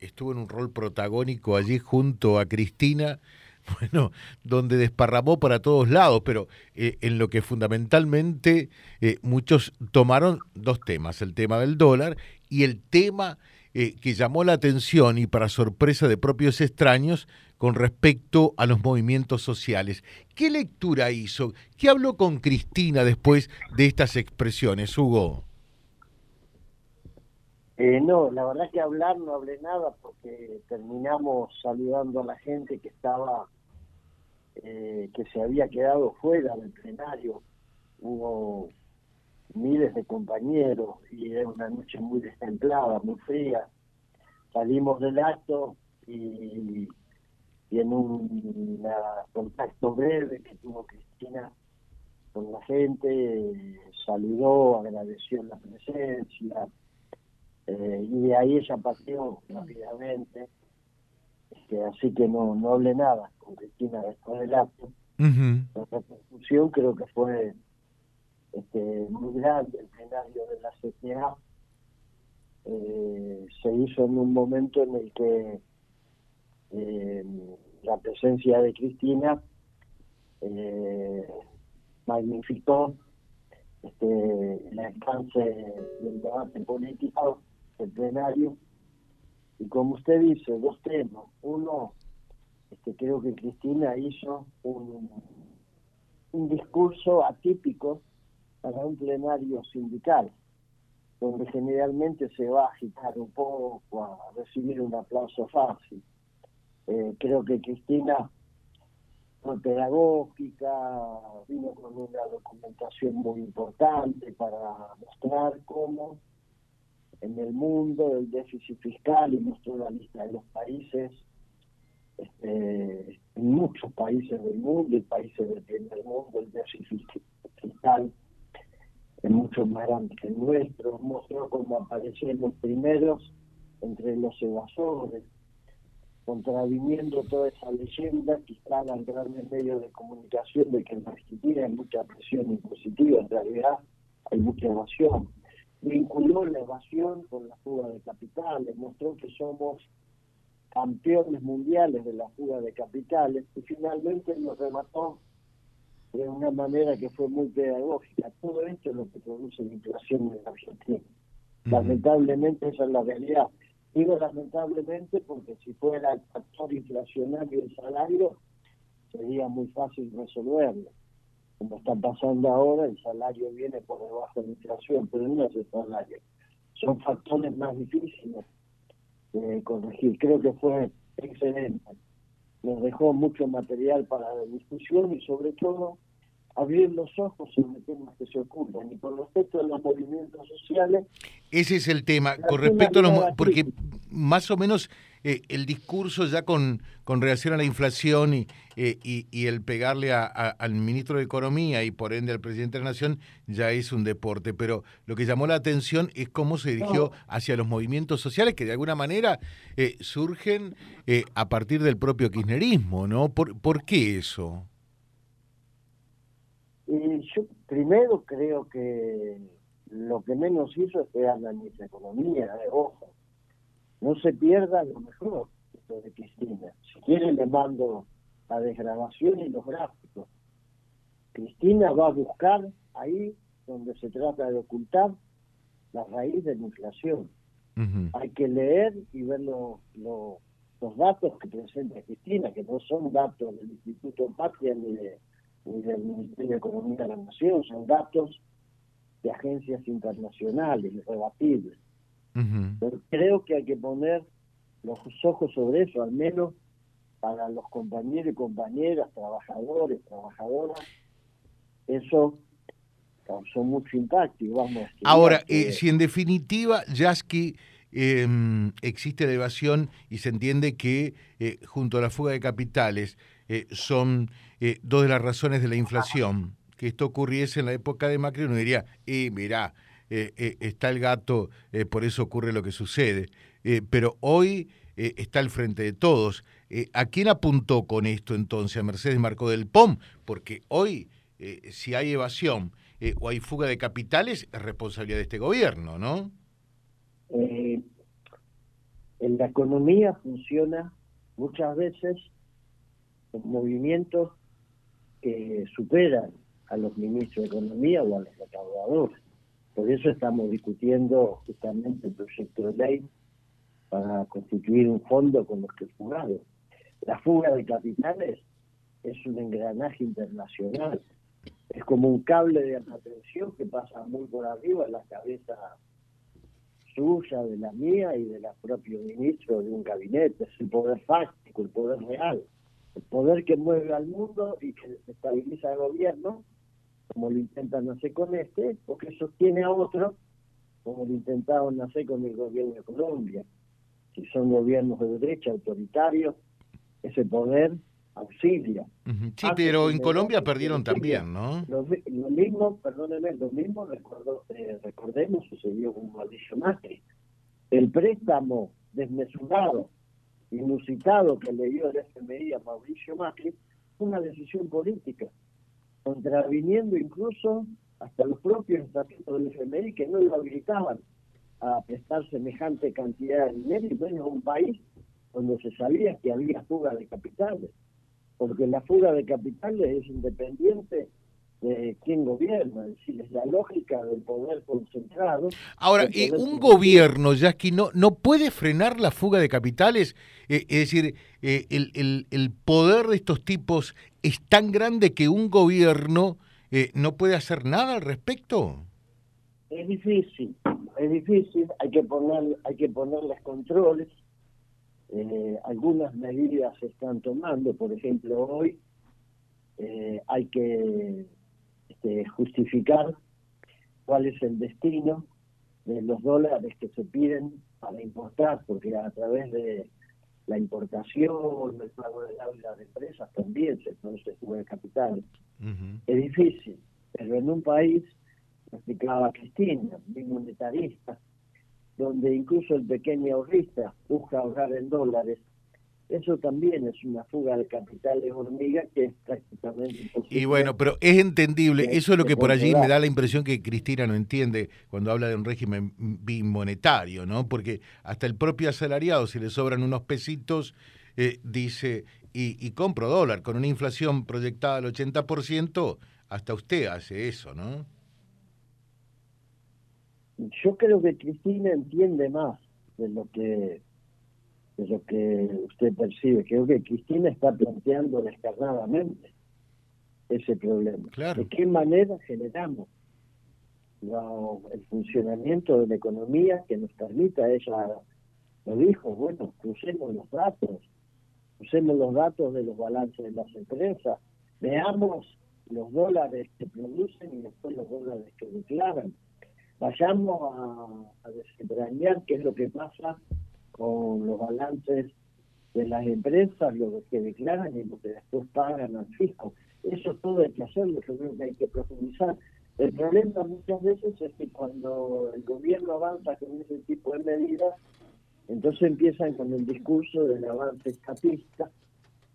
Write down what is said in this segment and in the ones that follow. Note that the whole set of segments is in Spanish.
estuvo en un rol protagónico allí junto a Cristina, bueno, donde desparramó para todos lados, pero en lo que fundamentalmente muchos tomaron dos temas, el tema del dólar y el tema que llamó la atención y para sorpresa de propios extraños, con respecto a los movimientos sociales. ¿Qué lectura hizo? ¿Qué habló con Cristina después de estas expresiones, Hugo? Eh, no, la verdad que hablar no hablé nada porque terminamos saludando a la gente que estaba, eh, que se había quedado fuera del plenario. Hubo miles de compañeros y era una noche muy destemplada, muy fría. Salimos del acto y y en un contacto breve que tuvo Cristina con la gente, saludó, agradeció la presencia, eh, y de ahí ella partió rápidamente, este, así que no, no hablé nada con Cristina después del acto. La repercusión creo que fue este, muy grande, el plenario de la CTA eh, se hizo en un momento en el que eh, la presencia de Cristina eh, magnificó este, el alcance del debate político del plenario. Y como usted dice, dos temas. Uno, este, creo que Cristina hizo un, un discurso atípico para un plenario sindical, donde generalmente se va a agitar un poco, a recibir un aplauso fácil. Eh, creo que Cristina fue pedagógica, vino con una documentación muy importante para mostrar cómo en el mundo el déficit fiscal y mostró la lista de los países, este, en muchos países del mundo y países del primer mundo el déficit fiscal es mucho más grande que el nuestro, mostró cómo aparecían los primeros entre los evasores, contraviniendo toda esa leyenda que están en grandes medios de comunicación de que en Argentina hay mucha presión impositiva, en realidad hay mucha evasión. Vinculó la evasión con la fuga de capitales, mostró que somos campeones mundiales de la fuga de capitales y finalmente nos remató de una manera que fue muy pedagógica. Todo esto es lo que produce la inflación en Argentina. Lamentablemente esa es la realidad. Digo lamentablemente porque si fuera el factor inflacionario el salario, sería muy fácil resolverlo. Como está pasando ahora, el salario viene por debajo de la inflación, pero no es el salario. Son factores más difíciles de corregir. Creo que fue excelente. Nos dejó mucho material para la discusión y sobre todo abrir los ojos sobre temas que se ocupan. Y con respecto a los movimientos sociales... Ese es el tema, con respecto a los... Porque más o menos eh, el discurso ya con, con relación a la inflación y, eh, y, el pegarle a, al ministro de Economía y por ende al presidente de la Nación ya es un deporte. Pero lo que llamó la atención es cómo se dirigió hacia los movimientos sociales que de alguna manera eh, surgen a partir del propio kirchnerismo, ¿no? ¿Por, ¿Por qué eso? Yo primero creo que lo que menos hizo es ministra de Economía, de ojo. No se pierda lo mejor esto de Cristina. Si quiere le mando la desgrabación y los gráficos. Cristina va a buscar ahí donde se trata de ocultar la raíz de la inflación. Hay que leer y ver los datos que presenta Cristina, que no son datos del Instituto Patria ni de ni del Ministerio de Economía de la Nación, son datos de agencias internacionales, irrebatibles. Pero creo que hay que poner los ojos sobre eso, al menos para los compañeros y compañeras, trabajadores, trabajadoras, eso causó mucho impacto. Y vamos Ahora, eh, si en definitiva, Yasky, eh, existe evasión y se entiende que eh, junto a la fuga de capitales eh, son dos de las razones de la inflación. Que esto ocurriese en la época de Macri, uno diría, eh, mirá, está el gato, por eso ocurre lo que sucede. pero hoy está al frente de todos. ¿A quién apuntó con esto entonces? ¿A Mercedes Marcó del POM? Porque hoy, si hay evasión o hay fuga de capitales, es responsabilidad de este gobierno, ¿no? En la economía funciona muchas veces con movimientos que superan a los ministros de Economía o a los recaudadores. Por eso estamos discutiendo justamente el proyecto de ley para constituir un fondo con los que fugados. La fuga de capitales es un engranaje internacional, es como un cable de atención que pasa muy por arriba en la cabeza suya, de la mía y de la propio ministro de un gabinete. Es el poder fáctico, el poder real, el poder que mueve al mundo y que estabiliza el gobierno como lo intentan hacer con este, porque sostiene a otro, como lo intentaron hacer con el gobierno de Colombia. Si son gobiernos de derecha, autoritarios, ese poder auxilia. Sí, pero en Colombia perdieron también, ¿no? Lo, mismo, perdónenme, lo mismo eh, recordemos sucedió con Mauricio Macri. El préstamo desmesurado, inusitado que le dio el FMI a Mauricio Macri fue una decisión política contraviniendo incluso hasta los propios estatutos del FMI que no lo habilitaban a prestar semejante cantidad de dinero y un país donde se sabía que había fuga de capitales, porque la fuga de capitales es independiente de quién gobierna, es decir, es la lógica del poder concentrado. Ahora, eh, un gobierno, Jackie, no, no puede frenar la fuga de capitales, eh, es decir, eh, el, el, el, poder de estos tipos es tan grande que un gobierno no puede hacer nada al respecto. Es difícil, es difícil, hay que poner, hay que ponerles controles, algunas medidas se están tomando, por ejemplo, hoy hay que este, justificar cuál es el destino de los dólares que se piden para importar, porque a través de la importación, el pago de las empresas también se produce fuga de capitales. Es difícil, pero en un país, explicaba Cristina, muy monetarista, donde incluso el pequeño ahorrista busca ahorrar en dólares, eso también es una fuga de capitales hormiga que es prácticamente imposible. Y bueno, pero es entendible. Eso es lo que por allí me da la impresión que Cristina no entiende cuando habla de un régimen bimonetario, ¿no? Porque hasta el propio asalariado, si le sobran unos pesitos, eh, dice, y, y, compro dólar, con una inflación proyectada al 80%, hasta usted hace eso, ¿no? Yo creo que Cristina entiende más de lo que es lo que usted percibe. Creo que Cristina está planteando descarnadamente ese problema. ¿De qué manera generamos el funcionamiento de la economía que nos permita, ella lo dijo, bueno, crucemos los datos, crucemos los datos de los balances de las empresas, veamos los dólares que producen y después los dólares que declaran. Vayamos a, a desentrañar qué es lo que pasa con los balances de las empresas, lo que declaran y lo que después pagan al fisco. Eso todo hay que hacerlo, yo creo que hay que profundizar. El problema muchas veces es que cuando el gobierno avanza con ese tipo de medidas, entonces empiezan con el discurso del avance estatista,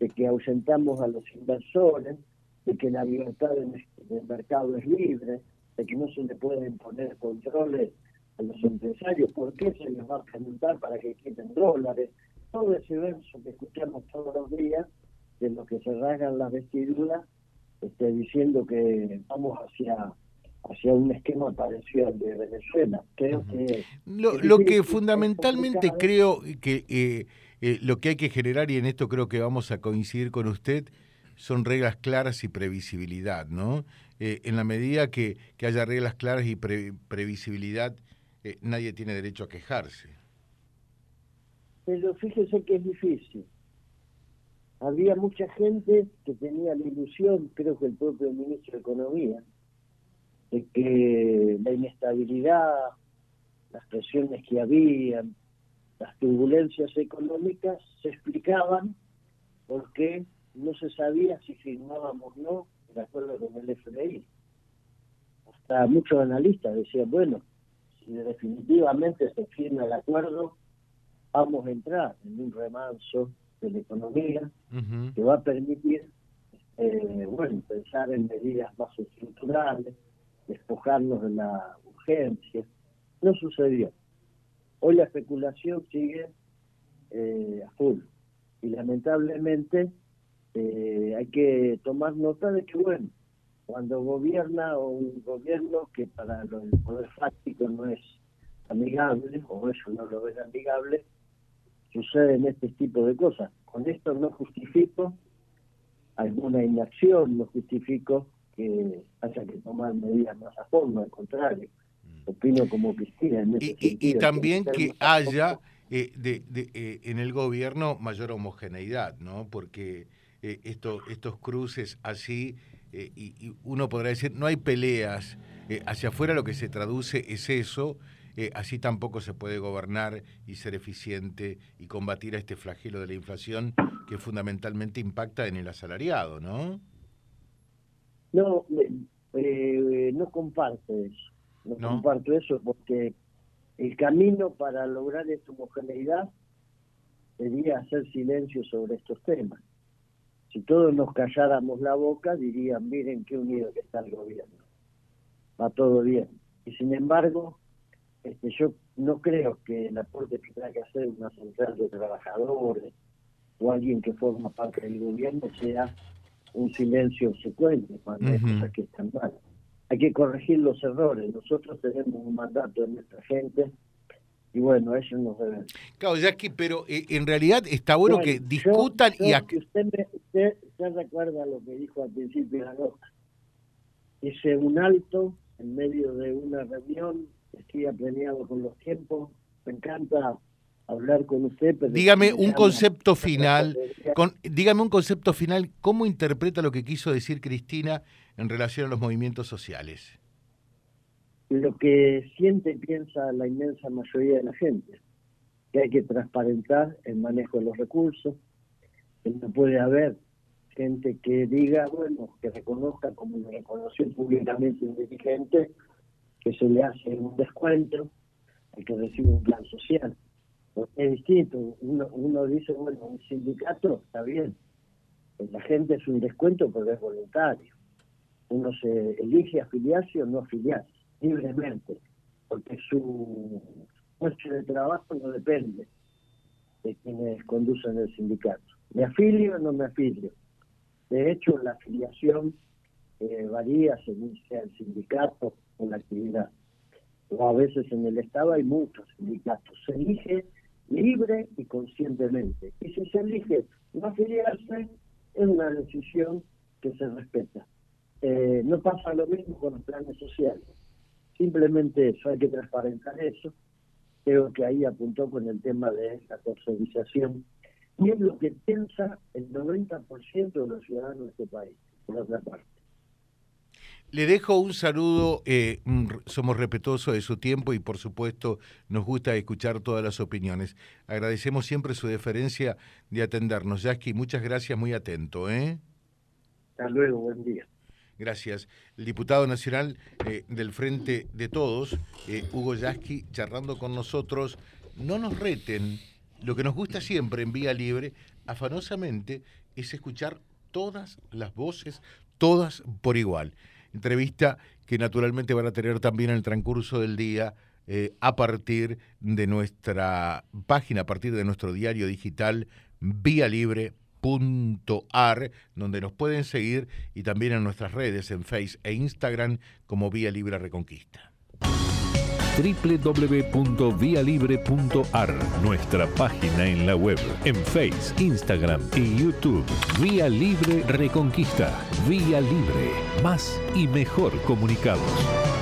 de que ausentamos a los inversores, de que la libertad del mercado es libre, de que no se le pueden poner controles a los empresarios, ¿por qué se les va a preguntar para que quiten dólares? Todo ese verso que escuchamos todos los días, de los que se rasgan las vestiduras, este, diciendo que vamos hacia hacia un esquema parecido al de Venezuela. Creo que lo, lo que fundamentalmente creo que eh, eh, lo que hay que generar y en esto creo que vamos a coincidir con usted son reglas claras y previsibilidad, ¿no? Eh, en la medida que, que, haya reglas claras y previsibilidad eh, nadie tiene derecho a quejarse. Pero fíjese que es difícil. Había mucha gente que tenía la ilusión, creo que el propio ministro de Economía, de que la inestabilidad, las presiones que habían, las turbulencias económicas se explicaban porque no se sabía si firmábamos o no de acuerdo con el FMI. Hasta muchos analistas decían, bueno, si definitivamente se firma el acuerdo, vamos a entrar en un remanso de la economía que va a permitir, eh, bueno, pensar en medidas más estructurales, despojarnos de la urgencia. No sucedió. Hoy la especulación sigue eh, a full. Y lamentablemente eh, hay que tomar nota de que, bueno, cuando gobierna un gobierno que para el poder fáctico no es amigable, o eso no lo es amigable, suceden este tipo de cosas. Con esto no justifico alguna inacción, no justifico que haya que tomar medidas más a fondo, al contrario. Mm. Opino como Cristina. En y, y, también que, haya eh, de, eh, en el gobierno mayor homogeneidad, ¿no? Porque eh, esto, estos cruces así, y, uno podrá decir, no hay peleas, hacia afuera lo que se traduce es eso, así tampoco se puede gobernar y ser eficiente y combatir a este flagelo de la inflación que fundamentalmente impacta en el asalariado, ¿no? No, no comparto eso, no, comparto eso porque el camino para lograr esta homogeneidad sería hacer silencio sobre estos temas. Si todos nos calláramos la boca, dirían, miren qué unido que está el gobierno. Va todo bien. Y sin embargo, este, yo no creo que el aporte que tenga que hacer una central de trabajadores o alguien que forma parte del gobierno sea un silencio secuente cuando hay cosas que están mal hay que corregir los errores. Nosotros tenemos un mandato de nuestra gente y bueno, ellos nos deben. Claro, Jackie, pero eh, en realidad está bueno, que discutan y... Que usted, me, usted se recuerda lo que dijo al principio de la nota. Hice un alto en medio de una reunión, estoy apremiado con los tiempos, me encanta hablar con usted. Pero dígame un concepto final, con, dígame un concepto final, ¿cómo interpreta lo que quiso decir Cristina en relación a los movimientos sociales? Lo que siente y piensa la inmensa mayoría de la gente, que hay que transparentar el manejo de los recursos, que no puede haber gente que diga, bueno, que reconozca como lo reconoció públicamente un dirigente, que se le hace un descuento, hay que recibe un plan social. es distinto, uno, uno dice, bueno, un sindicato está bien, la gente es un descuento porque es voluntario. Uno se elige afiliarse o no afiliarse, libremente, porque su puesto de trabajo no depende de quienes conducen el sindicato. ¿Me afilio o no me afilio? De hecho, la afiliación eh, varía según sea el sindicato o la actividad. O a veces en el Estado hay muchos sindicatos. Se elige libre y conscientemente. Y si se elige no afiliarse, es una decisión que se respeta. Eh, no pasa lo mismo con los planes sociales. Simplemente eso, hay que transparentar eso. Creo que ahí apuntó con el tema de la tercerización. Y es lo que piensa el 90% de los ciudadanos de este país, por otra parte. Le dejo un saludo, eh, somos respetuosos de su tiempo y por supuesto nos gusta escuchar todas las opiniones. Agradecemos siempre su deferencia de atendernos. Yasky, muchas gracias, muy atento. ¿eh? Hasta luego, buen día. Gracias. El diputado nacional eh, del Frente de Todos, eh, Hugo Yasky, charlando con nosotros. No nos reten. Lo que nos gusta siempre en Vía Libre, afanosamente, es escuchar todas las voces, todas por igual. Entrevista que naturalmente van a tener también en el transcurso del día eh, a partir de nuestra página, a partir de nuestro diario digital Vía Libre ar, donde nos pueden seguir y también en nuestras redes en Face e Instagram como Vía Libre Reconquista www.vialibre.ar, nuestra página en la web, en Face, Instagram y YouTube. Vía Libre Reconquista. Vía Libre. Más y mejor comunicados.